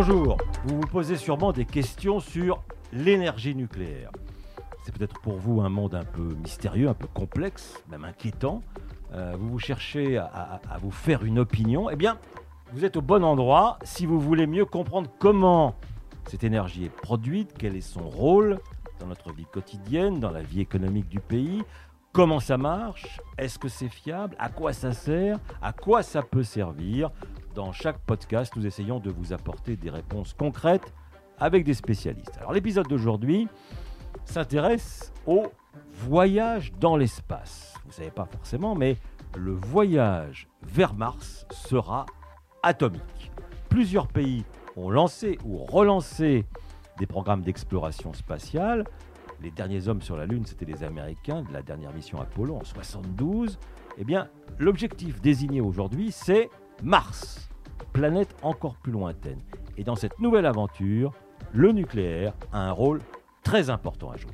Bonjour, vous vous posez sûrement des questions sur l'énergie nucléaire. C'est peut-être pour vous un monde un peu mystérieux, un peu complexe, même inquiétant. Euh, vous vous cherchez à, vous faire une opinion. Eh bien, vous êtes au bon endroit si vous voulez mieux comprendre comment cette énergie est produite, quel est son rôle dans notre vie quotidienne, dans la vie économique du pays, comment ça marche, est-ce que c'est fiable, à quoi ça sert, à quoi ça peut servir. Dans chaque podcast, nous essayons de vous apporter des réponses concrètes avec des spécialistes. Alors l'épisode d'aujourd'hui s'intéresse au voyage dans l'espace. Vous ne savez pas forcément, mais le voyage vers Mars sera atomique. Plusieurs pays ont lancé ou relancé des programmes d'exploration spatiale. Les derniers hommes sur la Lune, c'était les Américains de la dernière mission Apollo en 72. Eh bien, l'objectif désigné aujourd'hui, c'est Mars, planète encore plus lointaine. Et dans cette nouvelle aventure, le nucléaire a un rôle très important à jouer.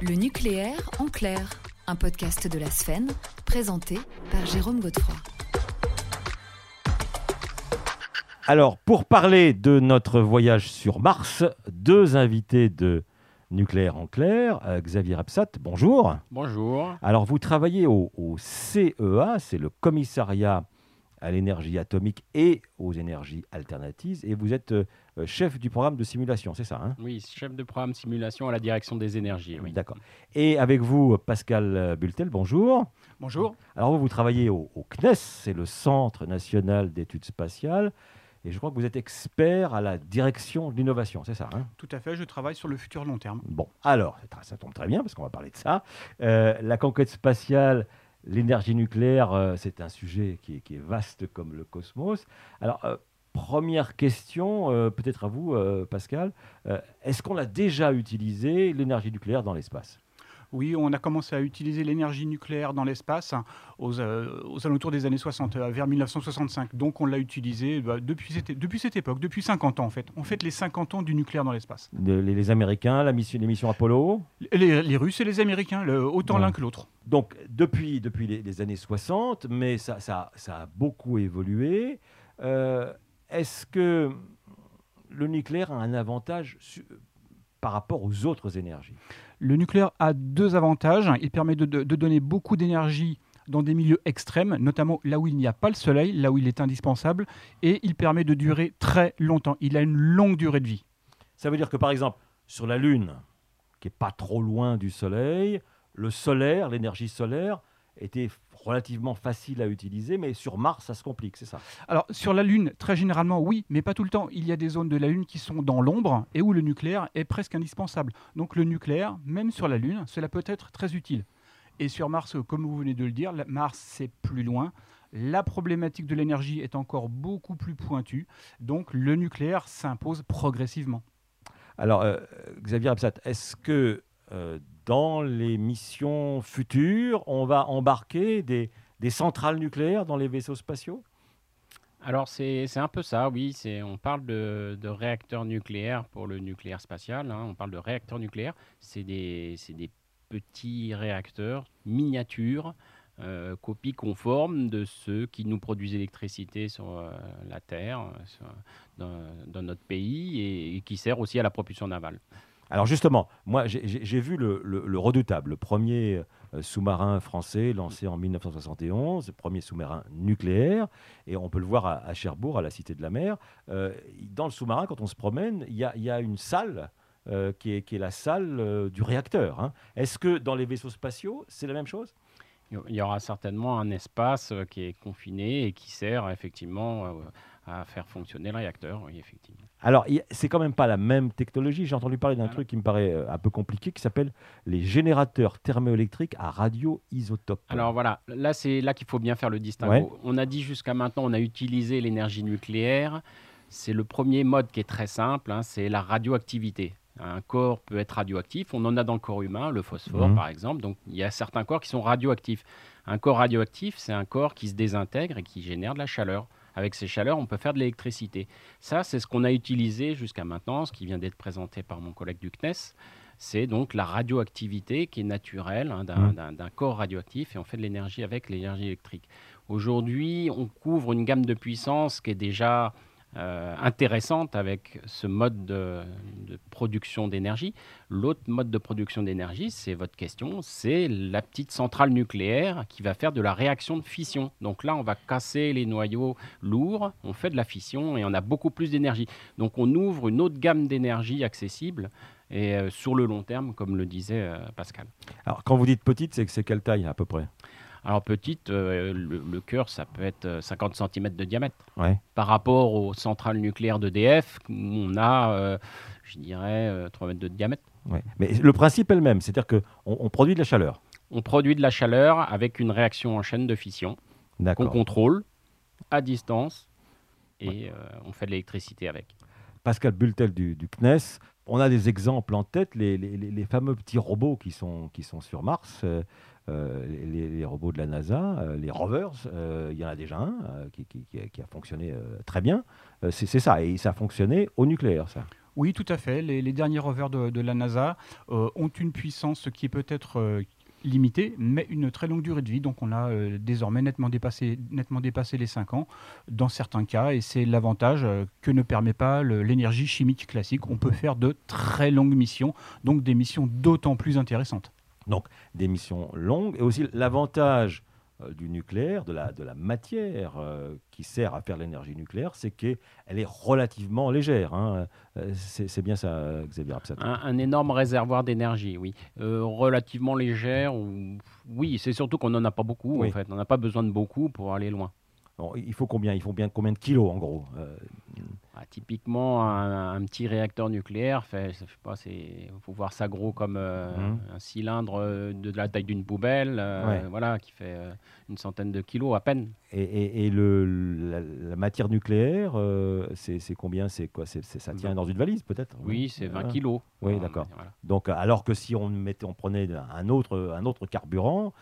Le nucléaire en clair, un podcast de la Sphène, présenté par Jérôme Godefroy. Alors, pour parler de notre voyage sur Mars, deux invités de Nucléaire en clair. Euh, Xavier Absat, bonjour. Bonjour. Alors, vous travaillez au, au CEA, c'est le commissariat à l'énergie atomique et aux énergies alternatives, et vous êtes euh, chef du programme de simulation, c'est ça hein? Oui, chef de programme simulation à la direction des énergies. Oui. D'accord. Et avec vous, Pascal Bultel, bonjour. Bonjour. Alors, vous, vous travaillez au, au CNES, c'est le Centre national d'études spatiales, et je crois que vous êtes expert à la direction de l'innovation, c'est ça hein? Tout à fait, je travaille sur le futur long terme. Bon, alors, ça- tombe très bien parce qu'on va parler de ça. Euh, la conquête spatiale, l'énergie nucléaire, euh, c'est un sujet qui est, qui est vaste comme le cosmos. Alors, euh, première question, peut-être à vous, Pascal. Est-ce qu'on a déjà utilisé l'énergie nucléaire dans l'espace? Oui, on a commencé à utiliser l'énergie nucléaire dans l'espace hein, aux, euh, aux alentours des années 60, euh, vers 1965. Donc on l'a utilisé bah, depuis, cette, depuis cette époque, depuis 50 ans en fait. On fête les 50 ans du nucléaire dans l'espace. les, les Américains, la mission, les missions Apollo? Les, les Russes et les Américains, le- autant Ouais. l'un que l'autre. Donc, depuis, depuis les, les années 60, mais ça, ça, ça a beaucoup évolué. Euh, Est-ce que le nucléaire a un avantage par rapport aux autres énergies? Le nucléaire a deux avantages. Il permet de, donner beaucoup d'énergie dans des milieux extrêmes, notamment là où il n'y a pas le soleil, là où il est indispensable, et il permet de durer très longtemps. Il a une longue durée de vie. Ça veut dire que, par exemple, sur la Lune, qui est pas trop loin du Soleil, le solaire, l'énergie solaire, était relativement facile à utiliser, mais sur Mars, ça se complique, c'est ça Alors, sur la Lune, très généralement, oui, mais pas tout le temps. Il y a des zones de la Lune qui sont dans l'ombre et où le nucléaire est presque indispensable. Donc, le nucléaire, même sur la Lune, cela peut être très utile. Et sur Mars, comme vous venez de le dire, Mars, c'est plus loin. La problématique de l'énergie est encore beaucoup plus pointue. Donc, le nucléaire s'impose progressivement. Alors, euh, Xavier Absat, est-ce que euh, dans les missions futures, on va embarquer des, centrales nucléaires dans les vaisseaux spatiaux? Alors c'est un peu ça, oui. On parle de, réacteurs nucléaires pour le nucléaire spatial. hein, On parle de réacteurs nucléaires. C'est des, petits réacteurs miniatures, euh, copies conformes de ceux qui nous produisent l'électricité sur euh, la Terre, dans, notre pays, et, et qui sert aussi à la propulsion navale. Alors justement, moi j'ai- vu le, le- le redoutable, le premier euh, sous-marin français lancé en 1971, le premier sous-marin nucléaire, et on peut le voir à, Cherbourg, à la Cité de la Mer. Euh, dans le sous-marin, quand on se promène, il y a, une salle euh, qui, est, la salle du réacteur. hein. Est-ce que dans les vaisseaux spatiaux, c'est la même chose? Il y aura certainement un espace qui est confiné et qui sert effectivement à faire fonctionner le réacteur, oui, effectivement. Alors, c'est quand même pas la même technologie. J'ai entendu parler d'un truc qui me paraît euh, un peu compliqué, qui s'appelle les générateurs thermoélectriques à radioisotope. Alors voilà, là c'est là qu'il faut bien faire le distinguo. Ouais. On a dit jusqu'à maintenant, on a utilisé l'énergie nucléaire. C'est le premier mode qui est très simple, hein, c'est la radioactivité. Un corps peut être radioactif, on en a dans le corps humain, le phosphore Mhm. par exemple, donc il y a certains corps qui sont radioactifs. Un corps radioactif, c'est un corps qui se désintègre et qui génère de la chaleur. Avec ces chaleurs, on peut faire de l'électricité. Ça, c'est ce qu'on a utilisé jusqu'à maintenant, ce qui vient d'être présenté par mon collègue du CNES. C'est donc la radioactivité qui est naturelle hein, d'un d'un- d'un corps radioactif et on fait de l'énergie avec l'énergie électrique. Aujourd'hui, on couvre une gamme de puissance qui est déjà euh, intéressante avec ce mode de, de production d'énergie. L'autre mode de production d'énergie, c'est votre question, c'est la petite centrale nucléaire qui va faire de la réaction de fission. Donc là, on va casser les noyaux lourds, on fait de la fission et on a beaucoup plus d'énergie. Donc on ouvre une autre gamme d'énergie accessible et euh, sur le long terme, comme le disait euh, Pascal. Alors, quand vous dites petite, c'est c'est quelle taille à peu près? Alors petite, euh, le, le cœur, ça peut être euh, 50 cm de diamètre. Ouais. Par rapport aux centrales nucléaires d'EDF, on a, euh, je dirais, euh, 3 mètres de diamètre. ouais. Mais le principe est le même, c'est-à-dire qu'on on produit de la chaleur. On produit de la chaleur avec une réaction en chaîne de fission qu'on contrôle à distance et euh, on fait de l'électricité avec. Pascal Bultel du, du CNES. On a des exemples en tête, les, les- les- les fameux petits robots qui sont, qui sont sur Mars, euh, euh, les, les robots de la NASA, euh, les rovers, il y en a déjà un qui, qui- qui a, fonctionné très bien. C'est ça, et ça a fonctionné au nucléaire, ça. Oui, tout à fait. Les, derniers rovers de, la NASA euh, ont une puissance qui est peut-être euh, limitée, mais une très longue durée de vie. Donc on a euh, désormais nettement dépassé, nettement dépassé les 5 ans dans certains cas. Et c'est l'avantage que ne permet pas l'énergie chimique classique. On peut faire de très longues missions, donc des missions d'autant plus intéressantes. Des missions longues, et aussi l'avantage du nucléaire, de la, de la matière euh, qui sert à faire l'énergie nucléaire, c'est qu'elle est relativement légère. hein. Euh, C'est bien ça, Xavier Absat. Un, un énorme réservoir d'énergie, oui. Euh, relativement légère, ou- oui, c'est surtout qu'on n'en a pas beaucoup, Oui. en fait. On n'a pas besoin de beaucoup pour aller loin. Il faut combien? Il faut bien combien de kilos, en gros Euh, Ah, typiquement, un, un petit réacteur nucléaire, fait, je sais pas, c'est, faut voir ça gros comme euh, Mhm. un cylindre euh, de la taille d'une poubelle, euh, Ouais. voilà, qui fait euh, une centaine de kilos à peine. Et, et- et le, la, la matière nucléaire, c'est c'est combien? C'est quoi? C'est c'est- Ça tient dans une valise, peut-être? Oui, c'est 20 Ah. kilos. Oui, Euh, d'accord. voilà. Donc, alors que si on mettait, on prenait un autre, un autre carburant,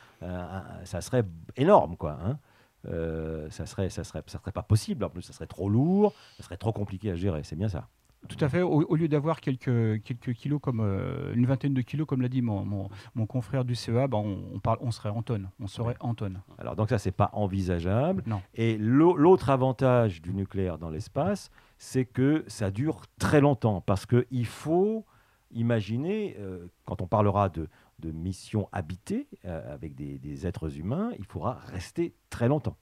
ça serait énorme, quoi. hein. Euh, ça serait, ça serait, ça serait pas possible. En plus, ça serait trop lourd, ça serait trop compliqué à gérer. C'est bien ça. Tout à fait. Au, au lieu d'avoir quelques, quelques kilos, comme euh, une vingtaine de kilos, comme l'a dit mon, mon- mon confrère du CEA, ben, on, on parle, on serait en tonnes. On serait en tonnes. Alors, donc ça, c'est pas envisageable. Non. Et l'au- l'autre avantage du nucléaire dans l'espace, c'est que ça dure très longtemps, parce que il faut imaginer, euh, quand on parlera de, de missions habitées euh, avec des, des êtres humains, il faudra rester très longtemps.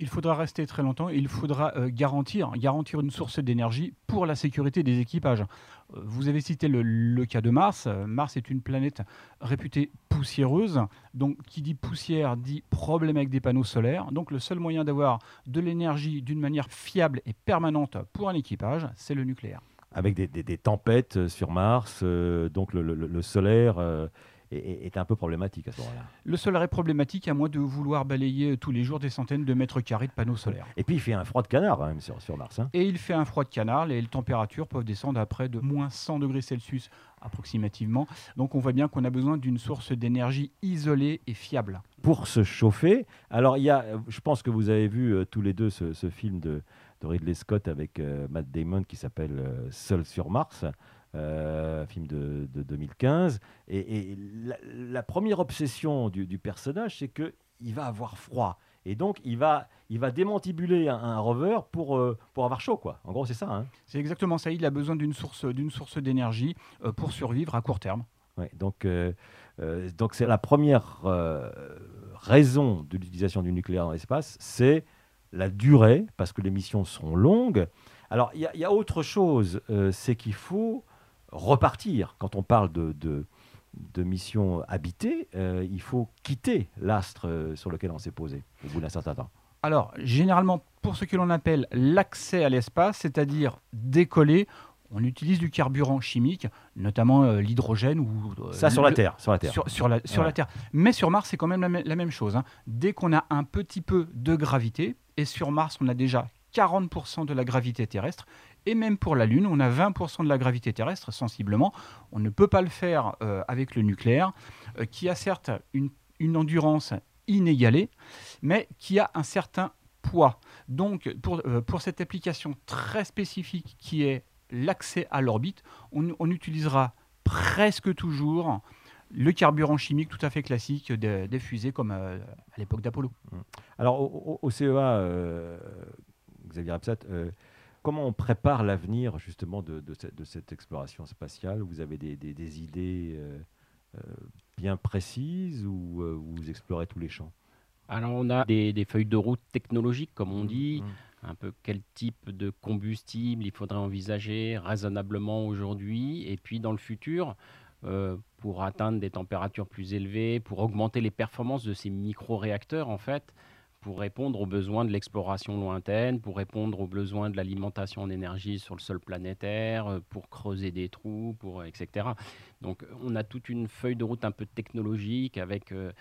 Il faudra rester très longtemps et il faudra euh, garantir, garantir une source d'énergie pour la sécurité des équipages. Euh, vous avez cité le, le cas de Mars. Mars est une planète réputée poussiéreuse. Donc, qui dit poussière dit problème avec des panneaux solaires. Donc, le seul moyen d'avoir de l'énergie d'une manière fiable et permanente pour un équipage, c'est le nucléaire. avec des, des- des tempêtes sur Mars, euh, donc le, le- le solaire euh, est, est- un peu problématique à ce moment-là. Le solaire est problématique à moins de vouloir balayer tous les jours des centaines de mètres carrés de panneaux solaires. Et puis il fait un froid de canard sur, sur Mars. hein. Et il fait un froid de canard, les températures peuvent descendre à près de moins 100 degrés Celsius approximativement. Donc on voit bien qu'on a besoin d'une source d'énergie isolée et fiable. Pour se chauffer, alors il y a, je pense que vous avez vu euh, tous les deux ce, ce film de, de Ridley Scott avec euh, Matt Damon qui s'appelle euh, Seul sur Mars. Euh, film de, de 2015 et, et la, la première obsession du, du personnage c'est que il va avoir froid et donc il va il va démantibuler un, un rover pour euh, pour avoir chaud quoi en gros c'est ça hein. C'est exactement ça, il a besoin d'une source, d'une source d'énergie euh, pour survivre à court terme. Ouais, donc, euh, donc c'est la première raison de l'utilisation du nucléaire dans l'espace, c'est la durée, parce que les missions sont longues. Alors, il y, a- il y a autre chose, c'est qu'il faut repartir. Quand on parle de, de, de missions habitées, euh, il faut quitter l'astre euh, sur lequel on s'est posé au bout d'un certain temps. Alors, généralement, pour ce que l'on appelle l'accès à l'espace, c'est-à-dire décoller, on utilise du carburant chimique, notamment euh, l'hydrogène ou euh, Ça sur la Terre, sur la Terre. Sur, sur la, sur Ouais. la Terre. Mais sur Mars, c'est quand même la, mê- la même chose. hein. Dès qu'on a un petit peu de gravité, et sur Mars, on a déjà 40% de la gravité terrestre, et même pour la Lune, on a 20% de la gravité terrestre, sensiblement. On ne peut pas le faire euh, avec le nucléaire, euh, qui a certes une, endurance inégalée, mais qui a un certain poids. Donc, pour, euh, pour cette application très spécifique qui est l'accès à l'orbite, on, utilisera presque toujours le carburant chimique tout à fait classique des, fusées comme à l'époque d'Apollo. Alors au, au CEA, Xavier Absat, comment on prépare l'avenir justement de, cette, exploration spatiale? Vous avez des, idées euh, euh, bien précises ou euh, vous explorez tous les champs? Alors on a des, feuilles de route technologiques, comme on dit, mmh. un peu quel type de combustible il faudrait envisager raisonnablement aujourd'hui? Et puis dans le futur. pour atteindre des températures plus élevées, pour augmenter les performances de ces micro-réacteurs, en fait, pour répondre aux besoins de l'exploration lointaine, pour répondre aux besoins de l'alimentation en énergie sur le sol planétaire, euh, pour creuser des trous, pour, etc. Donc on a toute une feuille de route un peu technologique avec euh,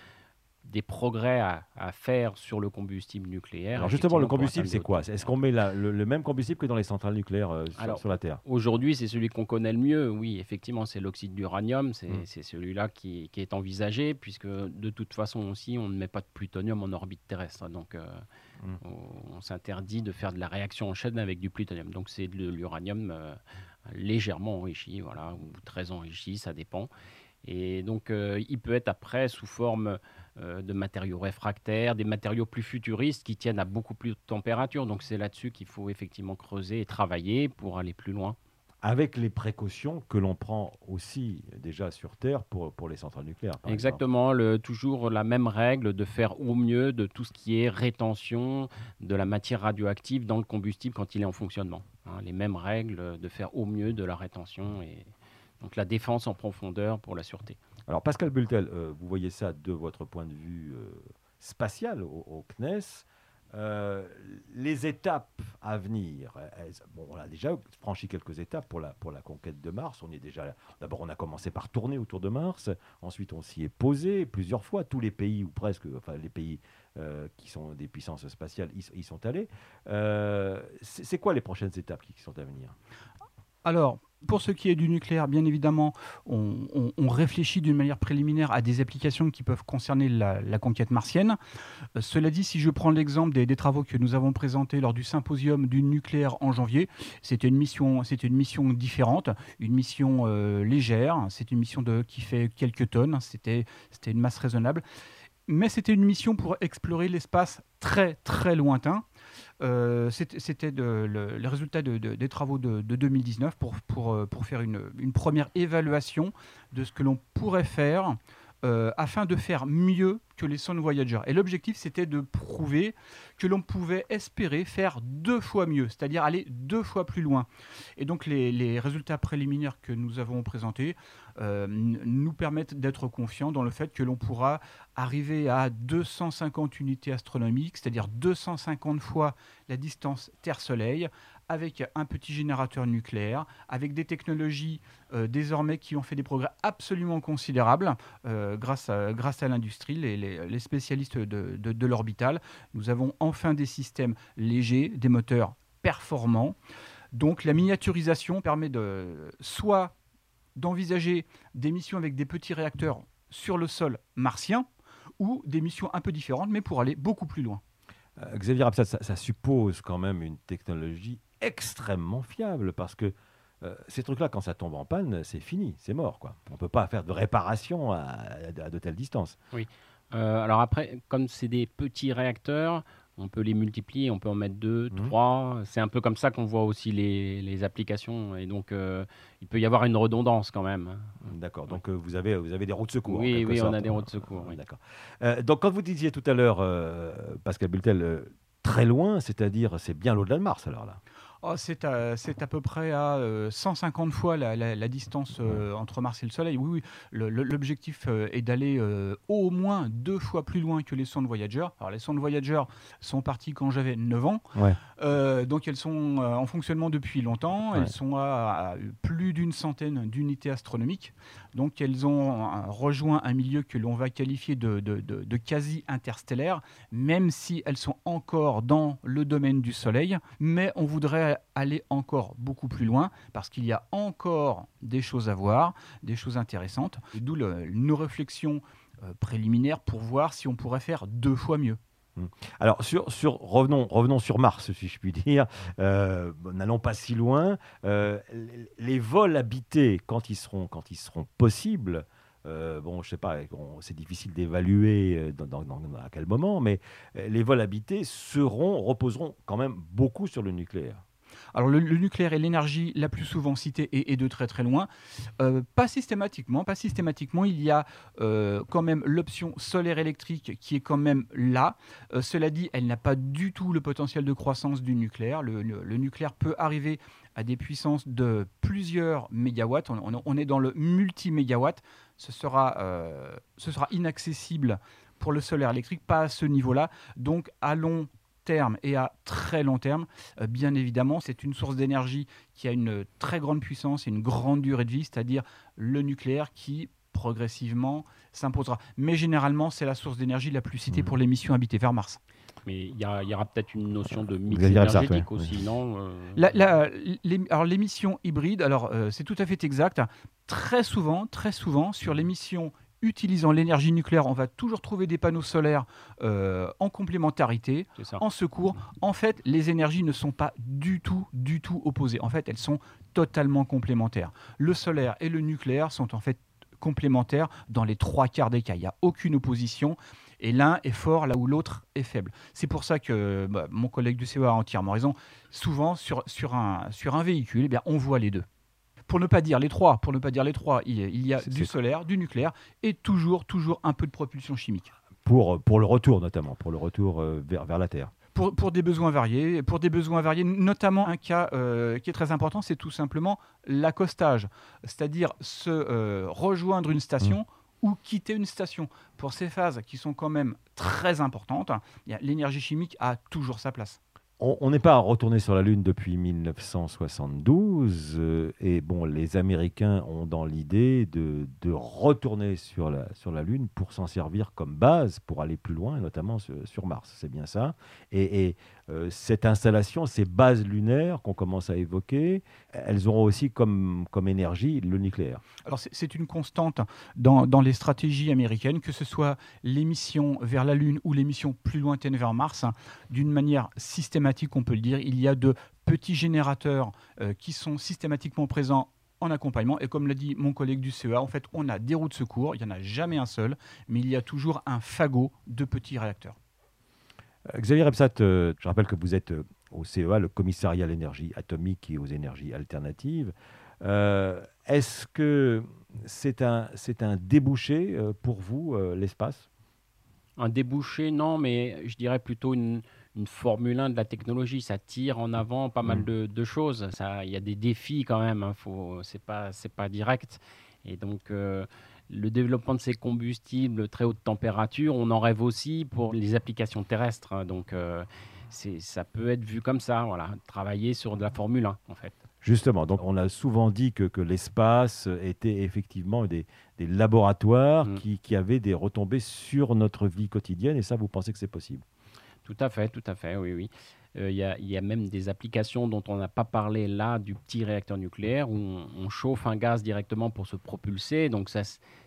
des progrès à, faire sur le combustible nucléaire. Alors justement, le combustible, c'est quoi Est-ce qu'on met le, même combustible que dans les centrales nucléaires euh, sur, la Terre? Aujourd'hui, c'est celui qu'on connaît le mieux. Oui, effectivement, c'est l'oxyde d'uranium. C'est mmh. celui-là qui, est envisagé, puisque de toute façon aussi, on ne met pas de plutonium en orbite terrestre. Donc, euh, mmh. on, s'interdit de faire de la réaction en chaîne avec du plutonium. Donc, c'est de l'uranium euh, légèrement enrichi, voilà, ou très enrichi, ça dépend. Et donc, il peut être après sous forme euh, de matériaux réfractaires, des matériaux plus futuristes qui tiennent à beaucoup plus de température. Donc c'est là-dessus qu'il faut effectivement creuser et travailler pour aller plus loin. Avec les précautions que l'on prend aussi déjà sur Terre pour, pour les centrales nucléaires. Exactement, le, toujours la même règle de faire au mieux de tout ce qui est rétention de la matière radioactive dans le combustible quand il est en fonctionnement. Hein. les mêmes règles de faire au mieux de la rétention et donc la défense en profondeur pour la sûreté. Alors Pascal Bultel, euh, vous voyez ça de votre point de vue euh, spatial au, CNES. Euh, les étapes à venir, bon, on a déjà franchi quelques étapes pour la, pour la conquête de Mars. On est déjà d'abord, on a commencé par tourner autour de Mars. Ensuite, on s'y est posé plusieurs fois. Tous les pays ou presque, enfin les pays qui sont des puissances spatiales, y, sont allés. c'est quoi les prochaines étapes qui sont à venir? Alors, pour ce qui est du nucléaire, bien évidemment, on, réfléchit d'une manière préliminaire à des applications qui peuvent concerner la, conquête martienne. Euh, cela dit, si je prends l'exemple des, travaux que nous avons présentés lors du symposium du nucléaire en janvier, c'était une mission, différente, une mission euh, légère. C'est une mission de, qui fait quelques tonnes. C'était une masse raisonnable mais c'était une mission pour explorer l'espace très très lointain. Euh, c'était le, résultat des travaux de, 2019 pour, pour, euh, pour faire une, une, première évaluation de ce que l'on pourrait faire euh, afin de faire mieux que les sondes Voyager. Et l'objectif, c'était de prouver que l'on pouvait espérer faire deux fois mieux, c'est-à-dire aller deux fois plus loin. Et donc les, résultats préliminaires que nous avons présentés euh, nous permettent d'être confiants dans le fait que l'on pourra arriver à 250 unités astronomiques, c'est-à-dire 250 fois la distance Terre-Soleil, avec un petit générateur nucléaire, avec des technologies euh, désormais qui ont fait des progrès absolument considérables euh, grâce à, l'industrie, les, les, spécialistes de, de, l'orbital. Nous avons enfin des systèmes légers, des moteurs performants. Donc la miniaturisation permet de soit d'envisager des missions avec des petits réacteurs sur le sol martien ou des missions un peu différentes mais pour aller beaucoup plus loin. Euh, Xavier Absat, ça, suppose quand même une technologie extrêmement fiable parce que euh, ces trucs-là, quand ça tombe en panne, c'est fini, c'est mort. Quoi. On ne peut pas faire de réparation à, de telles distances. Oui. Euh, alors après, comme c'est des petits réacteurs, on peut les multiplier, on peut en mettre deux, mmh. trois. C'est un peu comme ça qu'on voit aussi les, applications. Et donc, euh, il peut y avoir une redondance quand même. D'accord. Donc, vous, avez, vous avez des routes de secours. Oui, oui, on a des routes de secours. D'accord. donc, quand vous disiez tout à l'heure, Pascal Bultel, très loin, c'est-à-dire c'est bien l'au-delà de Mars alors là Oh, c'est à, à, peu près à 150 euh, fois la, distance euh, entre Mars et le Soleil. Oui, oui. L'objectif euh, est d'aller au moins deux fois plus loin que les sondes Voyager. Alors, les sondes Voyager sont parties quand j'avais 9 ans. donc, elles sont en fonctionnement depuis longtemps. Elles sont à, plus d'une centaine d'unités astronomiques. Donc, elles ont rejoint un milieu que l'on va qualifier de quasi interstellaire, même si elles sont encore dans le domaine du Soleil. Mais on voudrait aller encore beaucoup plus loin parce qu'il y a encore des choses à voir, des choses intéressantes. D'où nos réflexions euh, préliminaires pour voir si on pourrait faire deux fois mieux. Mmh. Alors, sur, revenons, revenons sur Mars, si je puis dire. Euh, n'allons pas si loin. Euh, les vols habités, quand ils seront, quand ils seront possibles, euh, bon, je sais pas, c'est difficile d'évaluer euh, à quel moment, mais les vols habités seront, reposeront quand même beaucoup sur le nucléaire. Alors le, nucléaire est l'énergie la plus souvent citée et, de très très loin. Euh, pas systématiquement, pas systématiquement. Il y a euh, quand même l'option solaire électrique qui est quand même là. Euh, cela dit, elle n'a pas du tout le potentiel de croissance du nucléaire. Le, nucléaire peut arriver à des puissances de plusieurs mégawatts. On, est dans le multi-mégawatt. Ce sera, ce sera inaccessible pour le solaire électrique, pas à ce niveau-là. Donc allons terme et à très long terme, euh, bien évidemment, c'est une source d'énergie qui a une très grande puissance et une grande durée de vie, c'est-à-dire le nucléaire qui progressivement s'imposera. Mais généralement, c'est la source d'énergie la plus citée mmh. pour les missions habitées vers Mars. Mais il y, aura peut-être une notion de mix énergétique aussi, non euh les, Alors l'émission hybride, alors euh, c'est tout à fait exact. Très souvent, très souvent, sur l'émission utilisant l'énergie nucléaire, on va toujours trouver des panneaux solaires euh, en complémentarité, en secours. En fait, les énergies ne sont pas du tout, du tout opposées. En fait, elles sont totalement complémentaires. Le solaire et le nucléaire sont en fait complémentaires dans les trois quarts des cas. Il n'y a aucune opposition. Et l'un est fort là où l'autre est faible. C'est pour ça que bah, mon collègue du CEA a entièrement raison. Souvent, sur, sur, un, sur un véhicule, eh bien, on voit les deux pour ne pas dire les trois, pour ne pas dire les trois, il, y a du solaire, du nucléaire et toujours, toujours un peu de propulsion chimique. Pour, pour le retour notamment, pour le retour euh, vers, vers la Terre. Pour, pour, des besoins variés, pour des besoins variés, notamment un cas euh, qui est très important, c'est tout simplement l'accostage, c'est-à-dire se euh, rejoindre une station. Mmh. ou quitter une station. Pour ces phases qui sont quand même très importantes, l'énergie chimique a toujours sa place on n'est pas retourné sur la Lune depuis 1972. Euh, et bon, les Américains ont dans l'idée de, retourner sur la, sur la Lune pour s'en servir comme base pour aller plus loin, notamment sur, Mars. C'est bien ça. Et, euh, cette installation, ces bases lunaires qu'on commence à évoquer, elles auront aussi comme, comme énergie le nucléaire. Alors c'est une constante dans, dans, les stratégies américaines, que ce soit l'émission vers la Lune ou l'émission plus lointaine vers Mars, d'une manière systématique, on peut le dire, il y a de petits générateurs euh, qui sont systématiquement présents en accompagnement. Et comme l'a dit mon collègue du CEA, en fait, on a des roues de secours, il n'y en a jamais un seul, mais il y a toujours un fagot de petits réacteurs. Euh, Xavier Repsat, euh, je rappelle que vous êtes euh, au CEA, le commissariat à l'énergie atomique et aux énergies alternatives. Est-ce que c'est un, c'est un débouché pour vous, l'espace? Un débouché, non, mais je dirais plutôt une, une Formule 1 de la technologie. Ça tire en avant pas mal mmh. de, choses. Il y a des défis quand même. Hein. Ce n'est pas, pas direct. Et donc, le développement de ces combustibles très haute température, on en rêve aussi pour les applications terrestres. Hein. donc, euh, ça peut être vu comme ça, voilà, travailler sur de la Formule 1 en fait. Justement, donc on a souvent dit que, que l'espace était effectivement des, des laboratoires mm. qui, qui, avaient des retombées sur notre vie quotidienne, et ça, vous pensez que c'est possible? Tout à fait, tout à fait, oui, oui. Euh, il y, a même des applications dont on n'a pas parlé là, du petit réacteur nucléaire, où on, chauffe un gaz directement pour se propulser. Donc ça,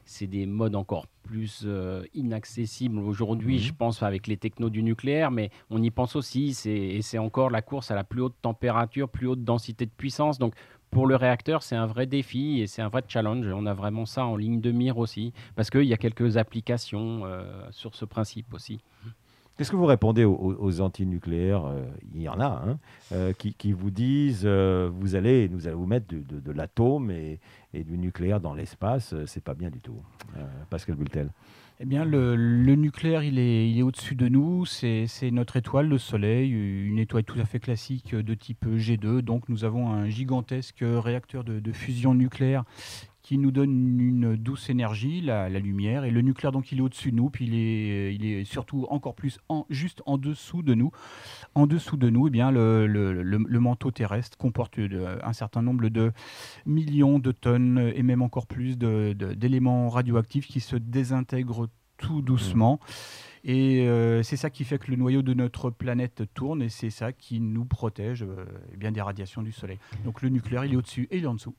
c'est des modes encore plus euh, inaccessibles aujourd'hui, mhm. je pense, avec les technos du nucléaire, mais on y pense aussi. Et c'est encore la course à la plus haute température, plus haute densité de puissance. Donc pour le réacteur, c'est un vrai défi et c'est un vrai challenge. On a vraiment ça en ligne de mire aussi, parce qu'il y a quelques applications euh, sur ce principe aussi. Qu'est-ce que vous répondez aux, antinucléaires euh, Il y en a, hein, euh, qui, vous disent euh, vous allez nous allons vous mettre de, l'atome et, du nucléaire dans l'espace, c'est pas bien du tout. Pascal Bultel. Eh bien, le, nucléaire, il est, il est au-dessus de nous. C'est notre étoile, le Soleil, une étoile tout à fait classique de type G2. Donc, nous avons un gigantesque réacteur de fusion nucléaire qui nous donne une douce énergie, la, lumière, et le nucléaire, donc, il est au-dessus de nous, puis il est, il est surtout encore plus en, juste en dessous de nous. En dessous de nous, eh bien, le, le, manteau terrestre comporte euh, un certain nombre de millions de tonnes et même encore plus d'éléments radioactifs qui se désintègrent tout doucement. Et euh, c'est ça qui fait que le noyau de notre planète tourne et c'est ça qui nous protège euh, eh bien des radiations du Soleil. Donc le nucléaire, il est au-dessus et il est en dessous.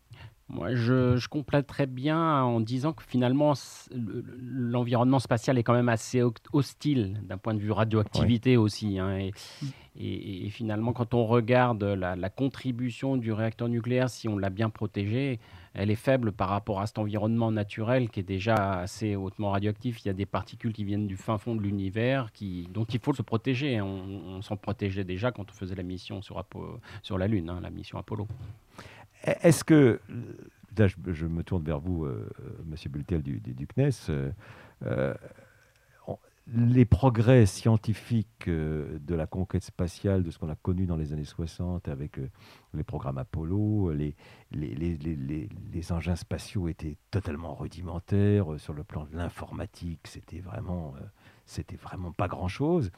Moi, je, je compléterais bien en disant que finalement, l'environnement spatial est quand même assez hostile d'un point de vue radioactivité aussi. Hein, mm. et, et, finalement, quand on regarde la, la, contribution du réacteur nucléaire, si on l'a bien protégé, elle est faible par rapport à cet environnement naturel qui est déjà assez hautement radioactif. Il y a des particules qui viennent du fin fond de l'univers qui, dont il faut se protéger. On, s'en protégeait déjà quand on faisait la mission sur, sur la Lune, hein, la mission Apollo. Est-ce que, là, je, me tourne vers vous, euh, Monsieur Bultel du, CNES, euh, euh, les progrès scientifiques de la conquête spatiale, de ce qu'on a connu dans les années 60 avec les programmes Apollo, les, engins spatiaux étaient totalement rudimentaires. Sur le plan de l'informatique, c'était vraiment c'était vraiment pas grand-chose.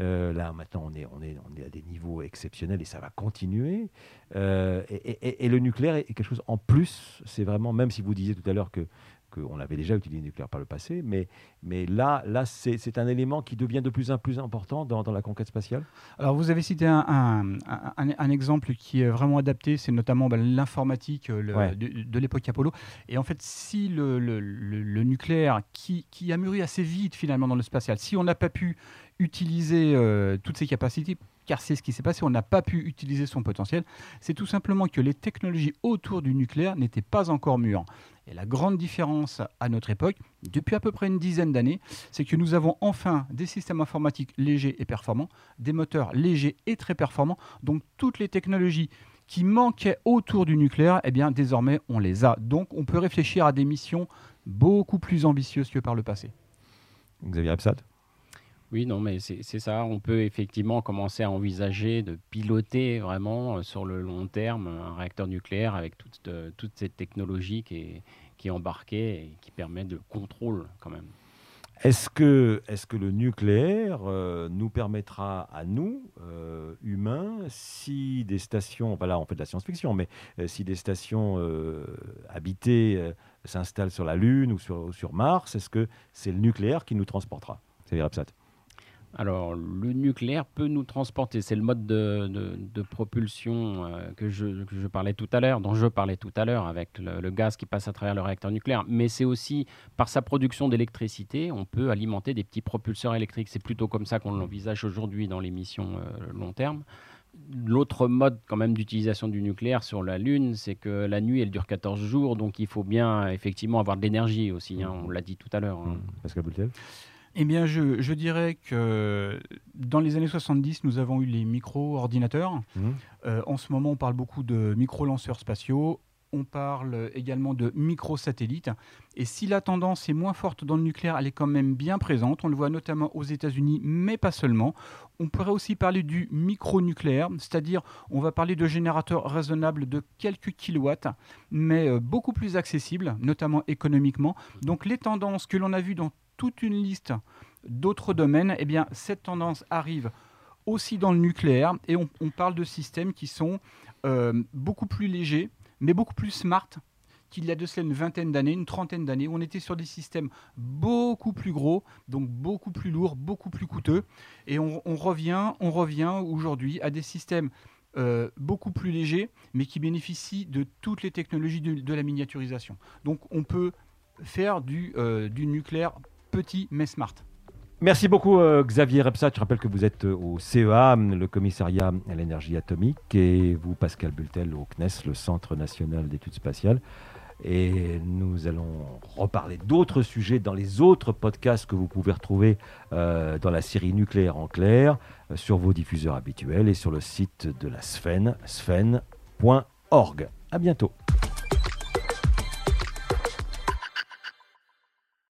Euh, là, maintenant, on est, on, est, on est à des niveaux exceptionnels et ça va continuer. Euh, et, le nucléaire est quelque chose en plus. C'est vraiment, même si vous disiez tout à l'heure que qu'on avait déjà utilisé le nucléaire par le passé, mais, mais là, là c'est un élément qui devient de plus en plus important dans, dans la conquête spatiale Alors, vous avez cité un, un, un, exemple qui est vraiment adapté, c'est notamment bah, l'informatique euh, de, l'époque Apollo. Et en fait, si le, le, le, nucléaire, qui, qui, a mûri assez vite finalement dans le spatial, si on n'a pas pu utiliser euh, toutes ses capacités, car c'est ce qui s'est passé, on n'a pas pu utiliser son potentiel, c'est tout simplement que les technologies autour du nucléaire n'étaient pas encore mûres. Et la grande différence à notre époque, depuis à peu près une dizaine d'années, c'est que nous avons enfin des systèmes informatiques légers et performants, des moteurs légers et très performants, donc toutes les technologies qui manquaient autour du nucléaire, eh bien désormais on les a. Donc on peut réfléchir à des missions beaucoup plus ambitieuses que par le passé. Xavier Absat oui, non, mais c'est ça. On peut effectivement commencer à envisager de piloter vraiment euh, sur le long terme un réacteur nucléaire avec toute, euh, toute cette technologie qui est, embarquée et qui permet de contrôle quand même. Est-ce que, est que le nucléaire euh, nous permettra à nous, humains, si des stations, voilà, on fait de la science-fiction, mais si des stations habitées s'installent sur la Lune ou sur, Mars, est-ce que c'est le nucléaire qui nous transportera? C'est. Alors, le nucléaire peut nous transporter. C'est le mode de, propulsion euh, que, je, parlais tout à l'heure, dont je parlais tout à l'heure, avec le, gaz qui passe à travers le réacteur nucléaire. Mais c'est aussi, par sa production d'électricité, on peut alimenter des petits propulseurs électriques. C'est plutôt comme ça qu'on l'envisage aujourd'hui dans les missions euh, long terme. L'autre mode quand même d'utilisation du nucléaire sur la Lune, c'est que la nuit, elle dure 14 jours, donc il faut bien effectivement avoir de l'énergie aussi. Hein. on l'a dit tout à l'heure. Hein. Mmh. Pascal Boutel eh bien, je, dirais que dans les années 70, nous avons eu les micro-ordinateurs. Mmh. Euh, en ce moment, on parle beaucoup de micro-lanceurs spatiaux. On parle également de micro-satellites. Et si la tendance est moins forte dans le nucléaire, elle est quand même bien présente. On le voit notamment aux États-Unis, mais pas seulement. On pourrait aussi parler du micro-nucléaire, c'est-à-dire on va parler de générateurs raisonnables de quelques kilowatts, mais euh, beaucoup plus accessibles, notamment économiquement. Donc les tendances que l'on a vues dans toute une liste d'autres domaines, eh bien, cette tendance arrive aussi dans le nucléaire et on, parle de systèmes qui sont euh, beaucoup plus légers, mais beaucoup plus smart qu'il y a de cela une vingtaine d'années, une trentaine d'années, on était sur des systèmes beaucoup plus gros, donc beaucoup plus lourds, beaucoup plus coûteux. Et on, revient, on revient aujourd'hui à des systèmes euh, beaucoup plus légers, mais qui bénéficient de toutes les technologies de, la miniaturisation. Donc on peut faire du, euh, du nucléaire petit mais smart. Merci beaucoup euh, Xavier Repsat. Je rappelle que vous êtes euh, au CEA, le commissariat à l'énergie atomique, et vous Pascal Bultel au CNES, le Centre national d'études spatiales. Et nous allons reparler d'autres sujets dans les autres podcasts que vous pouvez retrouver euh, dans la série Nucléaire en clair, sur vos diffuseurs habituels et sur le site de la Sfen, sfen.org. À bientôt.